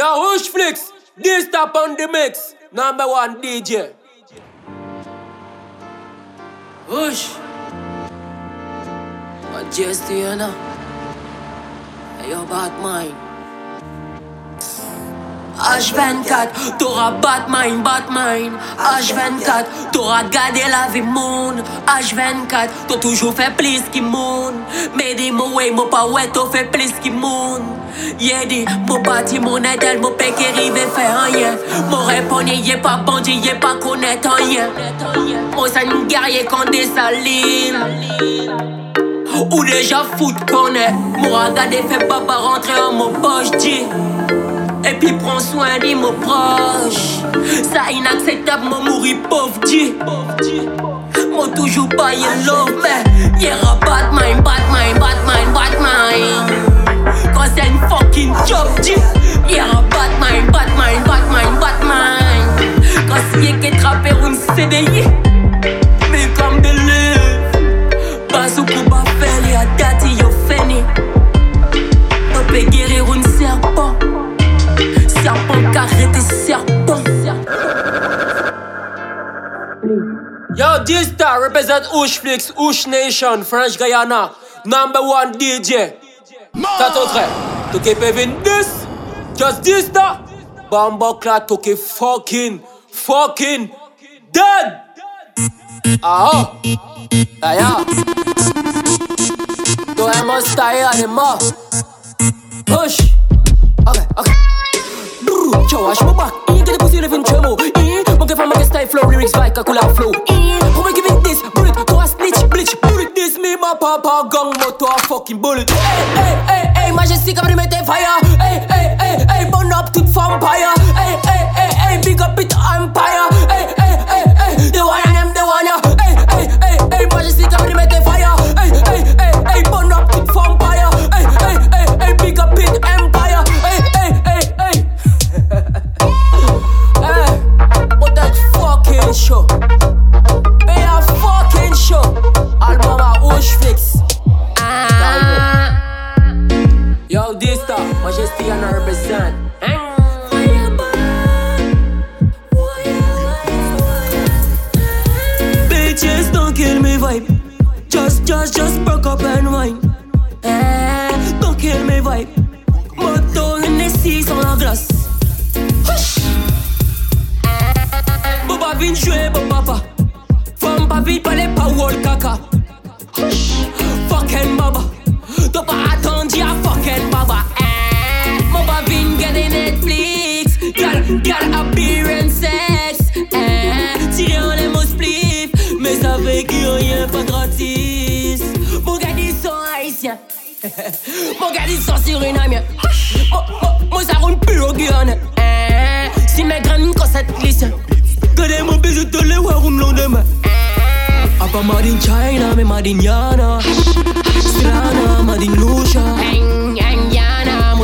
Yo, Hush Flicks, this stop on the mix. Number one DJ. Hush. What just you know? Yo, bad mind. H24, t'auras Batman, Batman H24, t'auras gardé la vie monde H24, t'as toujours fait plus qu'il monde Mais dis-moi ouais, moi pas ouais, t'as fait plus qu'il monde Y'a dit, mon bâti, mon aide, mon père qui arrive faire rien Mon répondre, y'a pas bandit, y'a pas connaître rien Moi ça une guerrier quand des salines Ou déjà foot connaît Moi regarder fait papa rentrer en mon poche, dit et puis prends soin de mon proche. Ça inacceptable, moi mourir pauvre Dieu. Moi toujours pas y love, mais y'a Batman, Batman, Batman, Batman. Quand c'est une fucking job, Dieu. Y'a Batman, Batman, Batman, Batman. Quand c'est qui trappe une CDI. Une serpent serpent carré des serpents. Yo, this star represent Ush Flix, Ush Nation, French Guyana, number one DJ. to keep toke pevin dis, just dis da. Bamba klat toke fokin, fokin, dead. Aho, aya. To eman style, anima. Push. Okay, okay. Brrr, chowash mo bak. Iye gede pussy living chemo. Iye, mo gefa mo ge style flow. Lyrics by kakula flow. Eh, Iye, me my papa gun moto a fucking bullet. Hey hey hey hey, majestic I'm mettre fire. I. Bitches don't kill me vibe. Just, just, just broke up and wine. Eh, don't kill me vibe. Moto Hennessy sur la glace. Boba vin jouer, papa. Femme pas vite, pas power caca. Fucking baba. T'as pas à fucking baba. Eh, Boba vin in Netflix. Got, got appearance sex. Eh, en les mots spliff. Mais ça fait qu'il rien pas gratis. Sont haïtiens. Mon gars, ils sont surinamiens. Moi, moi, moi, ça roule plus au Guyane. Eh, Si mes grandes cossettes glissent. Gade mo bise to le wa rum long dem Apa made in China, me made in Yana Strana, made in Lucia eng,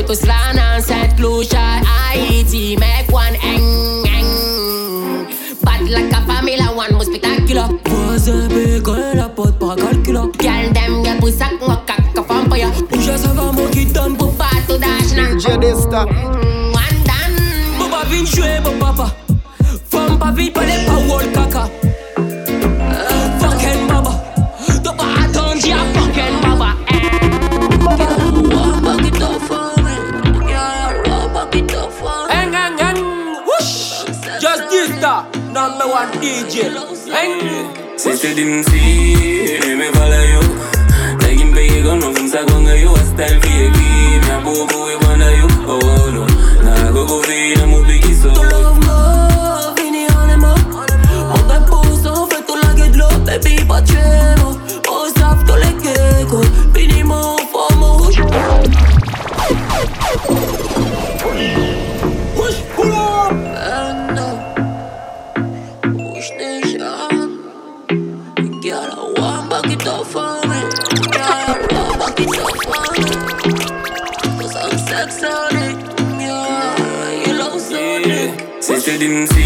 to slan and set closure. IET make one eng eng. But like a family one must spectacular. Was a big la pote pas calcula. Girl them girl pussy like a cock, a vampire. Uja se va mo qui donne pour pas tout d'argent. DJ Desta. Mm, one done. Boba vin jouer bon papa. Femme pas vite pas les power caca. number one DJ. Si te dimsi, me me follow you. Taking pay, yo no funza con yo hasta el VIP. Me abubu didn't see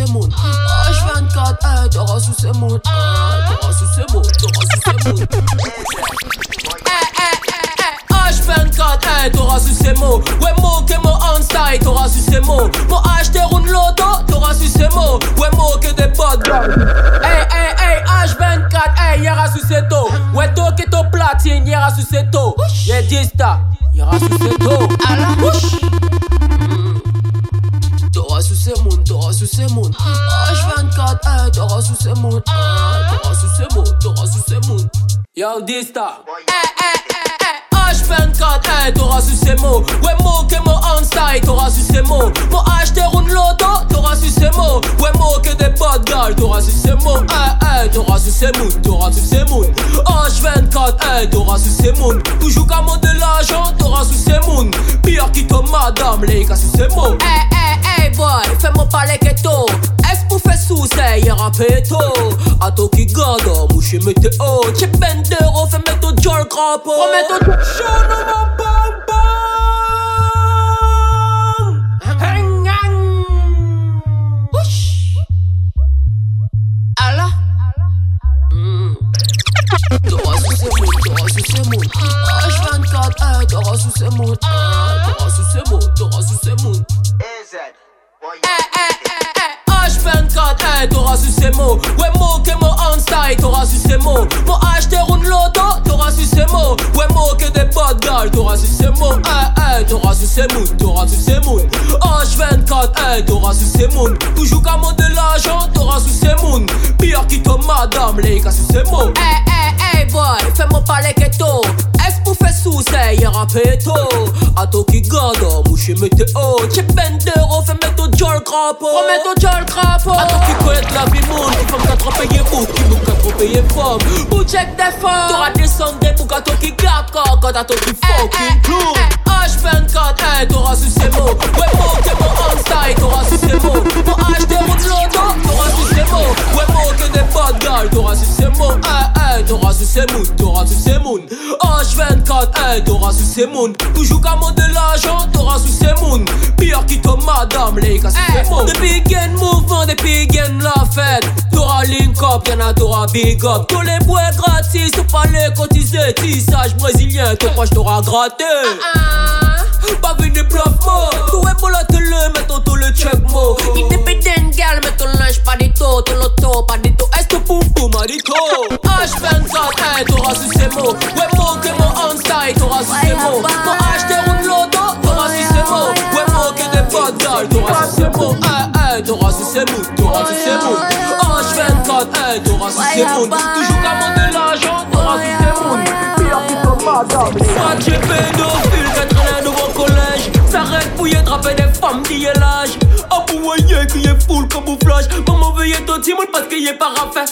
sous ces mondes H24, eh, t'auras sous ces mondes eh, T'auras sous ces mondes, t'auras sous ces mondes H24, eh, t'auras sous ces mots. Ouais, mo que mo on style, t'auras sous ces mots. Mo acheter une loto, t'auras sous ces mots. Ouais, mo que des potes. Hey, hey, hey, H24, hey, y'aura sous ces taux. Ouais, to que to platine, y'aura sous ces taux. Yeah, dista, y'aura sous ces taux Sous ces mondes, t'auras sous ces mondes H24, eh, t'auras sous ces mondes eh, T'auras sous ces mondes, t'auras sous ces mondes Yo, Dista Eh, eh, eh, eh H24, eh, t'auras sous ces mots Ouais, mo que mo on style, t'auras sous ces mots Mo acheter une loto, t'auras sous ces mots Ouais, mo que des potes gars, t'auras sous ces mots Eh, eh, t'auras sous ces mots, t'auras sous ces mots H24, eh, t'auras sous ces mots Toujours qu'à de l'argent, t'auras sous ces mots Pire qui madame, les gars sous ces mots Eh, eh, y'a péto. A toi qui garde, mouche météo J'ai ben d'euros, fais mettre au jol crapaud Remets ton chaud dans mon bam bam. Hang, hang. Ouch. Allah. T'auras sous ces mots, t'auras sous ces mots. H24, eh, t'auras sous ces mots. Eh, T'auras sous ces mots, t'auras sous ces mots. H24, eh, t'auras su ces mots. Ouais, mo que mo on style, t'auras su ces mots. Mo acheter une loto, t'auras su ces mots. Ouais, mo que des potes gars, t'auras su ces mots. Eh, eh, t'auras su ces mots, t'auras su ces mots H24, eh, t'auras su ces mots Toujours qu'à de l'argent, t'auras su ces mots Pire qui madame, les gars, su ces mots. Eh, eh, eh, boy, fais-moi parler keto péto A toi qui garde, mouche météo J'ai ben d'euros, fais mettre au jol crapaud Remets ton jol crapaud A toi qui connaît la vie monde Qui femme qu'à trop payer bout, qui nous qu'à trop payer femme Ou check des femmes T'auras des sommes des boucs à toi qui garde quand à toi qui fucking clown H24, eh, t'auras su ces mots. Ouais, mo, t'es mon on style, t'auras su ces mots. Pour acheter mon loto, t'auras su ces mots. Ouais, que des potes gars, t'auras su ces mots. Eh, eh, t'auras su ces mots, t'auras su ces mots H24, eh, t'auras su ces mots Toujours qu'à de l'argent, t'auras su ces mots Pire qui te madame, les gars, c'est ces mots Depuis gain mouvement, depuis gain la fête T'auras link up, y'en a t'auras big up. Tous les bois gratis, faut pas les cotiser. Tissage brésilien, ton proche t'aura gratté. Pas venu bluff mo. Tout est pour la télé, mettons tout le check mo. Independent girl, mets ton linge pas du tout Ton loto, pas du tout, est-ce que poum poum a du tout H24, eh, t'auras su ces mots. Ouais, style, t'auras su ces mots. Pour acheter une loto, t'auras su ces mots. Ouais, mo que des potes gars, t'auras su ces mots. Eh, eh, t'auras su ces mots, t'auras su ces mots. H24, eh, t'auras su ces mots. Toujours qu'à de l'argent, t'auras su ces mots. Pire qui tu es pédophile, qu'être un nouveau collège. S'arrête pour y attraper des femmes qui est l'âge. Oh, pour voyez qui est full camouflage. Maman veuillez ton timon parce qu'il est pas fait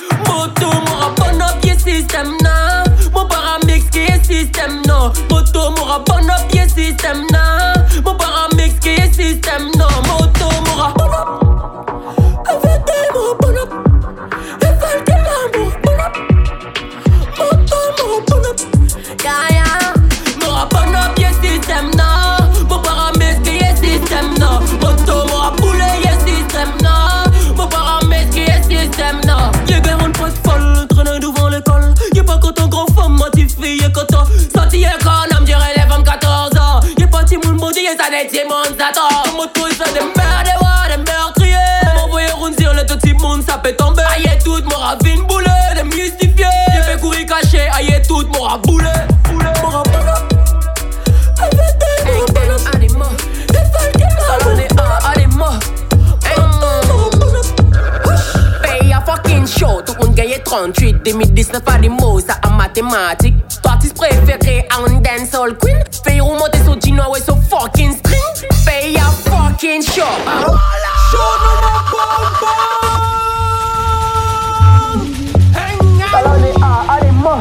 Ça des merdes des voix des meurtriers. M'envoyer round sur le tout monde ça peut tomber. Aïe tout mon ravine boulet des mystifiés. J'ai fait courir caché aïe tout mon raboulé Mon raboulé show. Tout le monde gagne 38 2019 pas des mots ça en mathématiques Préféré à un dancehall queen. Fille monter sur Gino et sur fucking string. Paye fucking show. Voilà Show nous Hang on ah, allez, moi.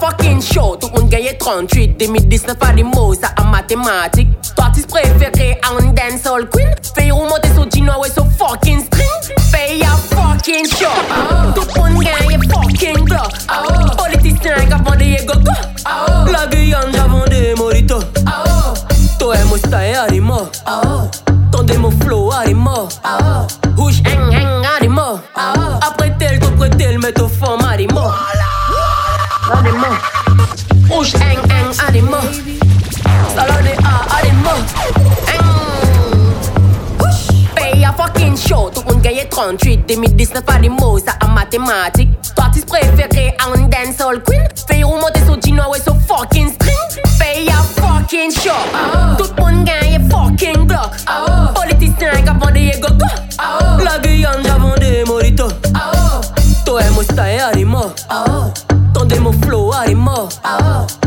Fucking show, tout le monde gagne 38 2019 pas des mots ça en mathématiques. Toi artiste préféré en dancehall queen? Fais remonter sur Gino ouais so fucking string. Pay a fucking show. Ah. Tout le monde gagne fucking block ah. Politicien qui a vendu des gogo ah. La Guyane j'ai vendu morito Toi et mon style a des mots Ton démo flow a Ademo. Ush eng eng ademo. Follow the R ademo. Paye à fucking show. Tout le monde gagne 38. 2019 pas des mots, ça en mathématiques. Ton artiste préféré à un dancehall queen. Fais remonter sur Gino et sur fucking string. Paye à fucking show. Tout le monde fucking block. Politicien qui a vendu des gogo. La Guyane, j'avons des moritos. Toi et moi, c'est un animal demo flow, arimo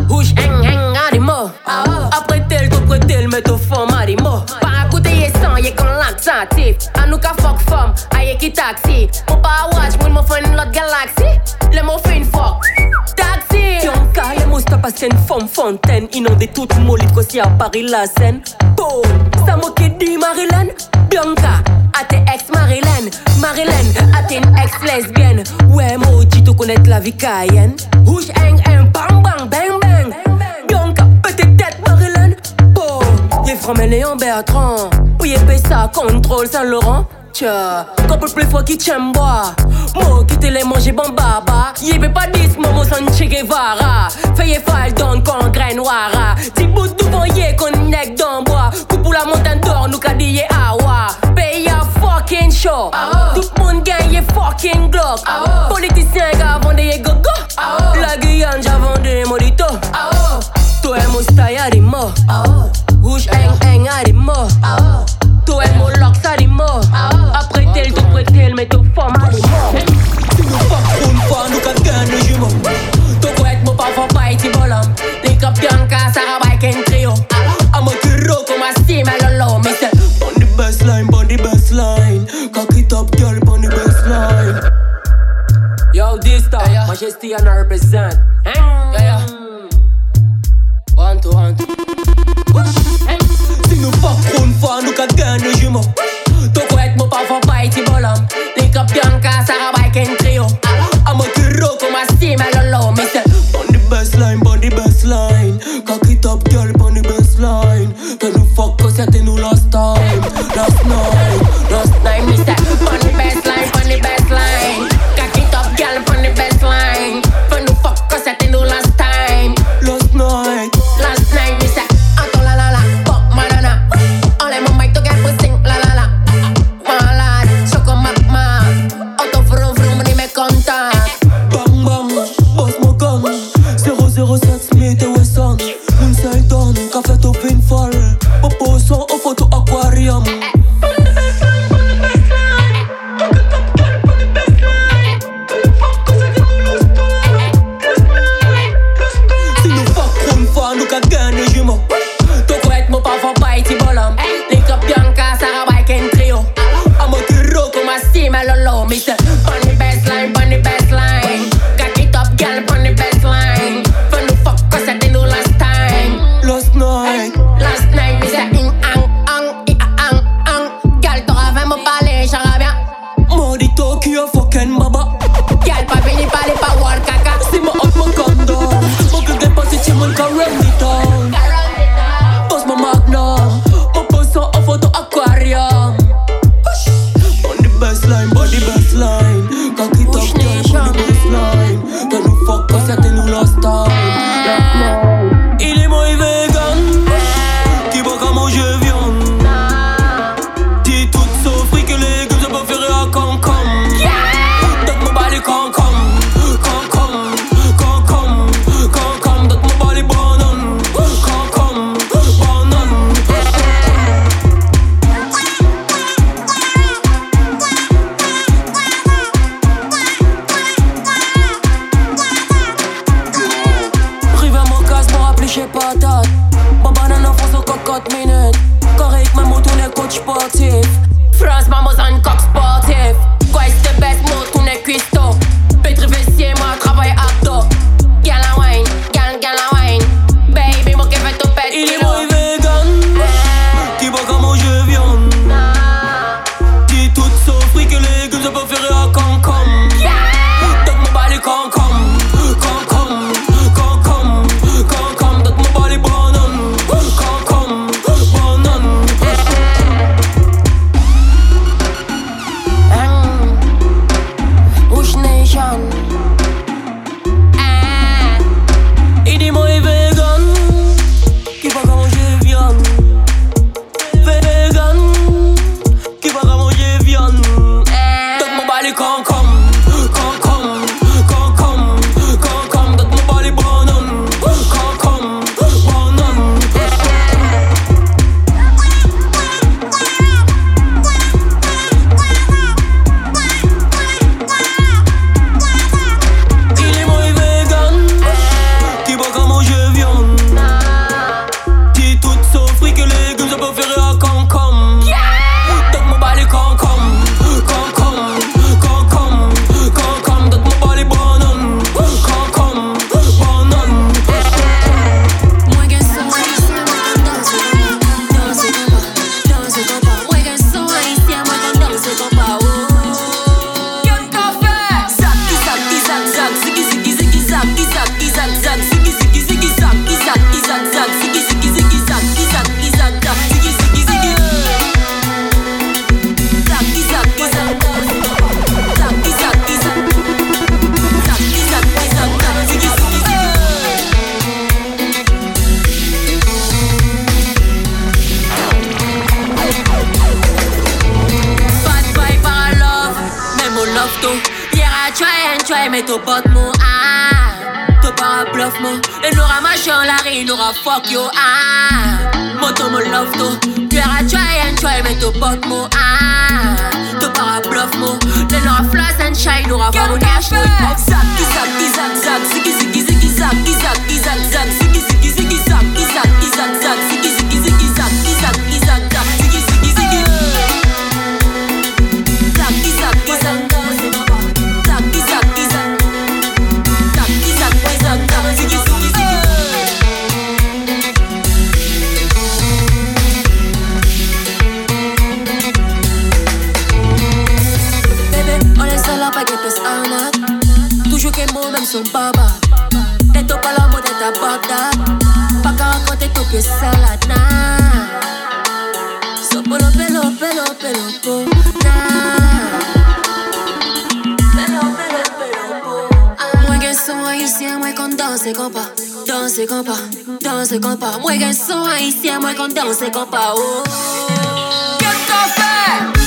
Rouge hang hang, arimo Après tel, kopre tel, mais meto fom, arimo Para koute ye san, ye kon laksantif Anou ka fok fom, a ye ki taksi Mou pa watch, moun mou fwen lot galaxie. Les moustas passent une femme fontaine Inondé toute molite, qu'aussi à Paris la scène Boom, ça moque dit Marilyn Bianca, à tes ex Marilyn Marilyn, à tes ex lesbienne Ouais, maudit, tu connais la vie cayenne. Rouge, hang, hang, bang, bang, bang, bang. Bianca, petite tête Marilyn Boom, y'a Framel et Bertrand. Oui, ça, contrôle Saint-Laurent Tcha, couple plus fort qui t'aime boire Moi qui te l'ai mangé bon baba. Y'a pas dis momo sans Che Guevara. Fais fall don con grain noira Ti bout devant yé qu'on nec dans bois. Coupe pour la montagne d'or nous qu'a dit awa Pay a fucking show Tout le monde gagne yé fucking glock. Politicien qui a vendu yé gogo. La Guyane j'ai vendu morito Toi et style a des mots Majesty and I represent off tôt. Hier à try and try, mais ton pote mon ah. Ton pas un bluff mon. Et n'aura machin la rue, n'aura fuck yo ah. Mon ton love tôt. Hier à try and try, mais ton pote mon ah. to pas bluff mon. Et n'aura flash and shine, n'aura pas mon gage. Zap, zap, zap, zap, ziggy, ziggy, ziggy, zap, zap, zap, zap. son baba. De tu palomo de tabata. Con tu pieza lana. So pelo, pelo, pelo, pelo, pelo, Pelo, pelo, pelo, pelo. Muegue eso ahí, siempre con 12 copas. 12 copas, 12 ahí, siempre con 12 copas. Oh. ¡Qué café!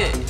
good.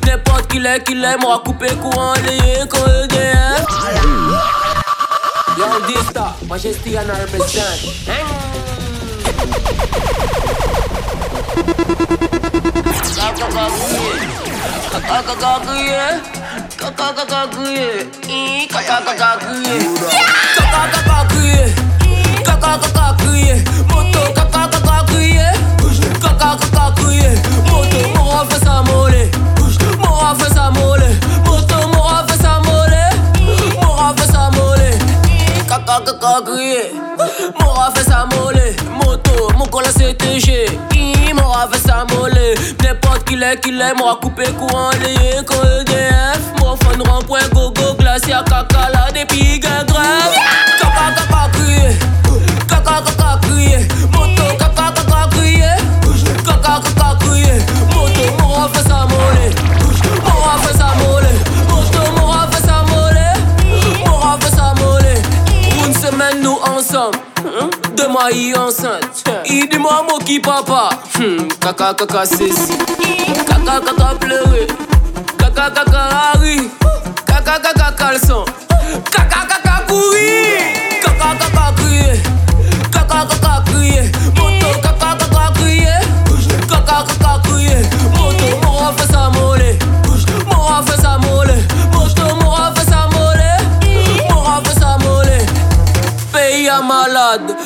qu'il est, qu'il est, moi coupé courant, les quand EDF. Yo, Dista, Majesty, and I represent. カカカカクイエカカカカクイエイカカカカクイエカカカカクイエカカカカクイエもっとカカカカクイエカカカカクイエもっとモアファサモレ m'aura fait sa mollet, moto m'aura fait sa mollet, m'aura fait sa mollet. Kakakakakye, m'aura fait sa mollet, moto mon col CTG, m'aura fait sa mollet, n'importe qui l'est, qui l'est, m'aura coupé courant lié. Comme EDF, mon fan rond-point gogo glacier à caca là depuis grève. Kakakakakye, kakakakakye, moto hein, Deux mois il est enceinte. Il dit moi mon qui papa. Hmm, Kaka kaka ceci. Kaka kaka pleurer. Kaka kaka rire. Kaka kaka caleçon. Kaka kaka courir. Kaka kaka crier. Kaka kaka crier.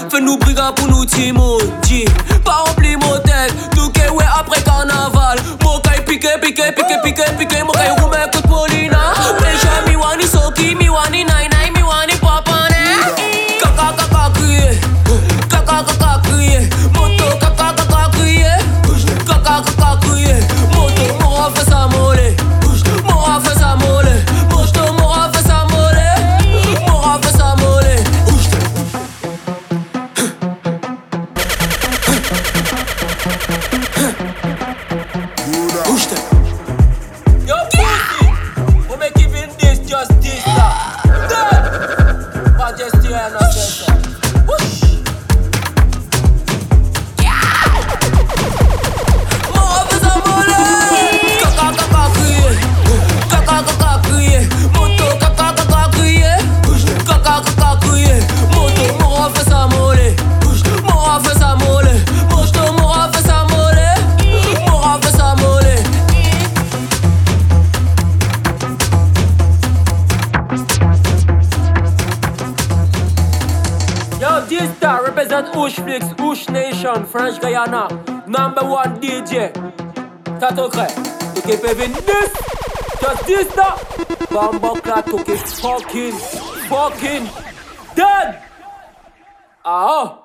Fais-nous briga pour nous Timondi. Pas rempli motel, nous que ouais après carnaval. Mon caille piqué, piqué, piqué, piqué, piqué, mon caille roumé French Flicks, Bush Nation, French Guyana, number one DJ, Tato Cray. You keep having this, just this now. Bamba Clat to keep fucking, fucking dead. Ah. Uh-huh.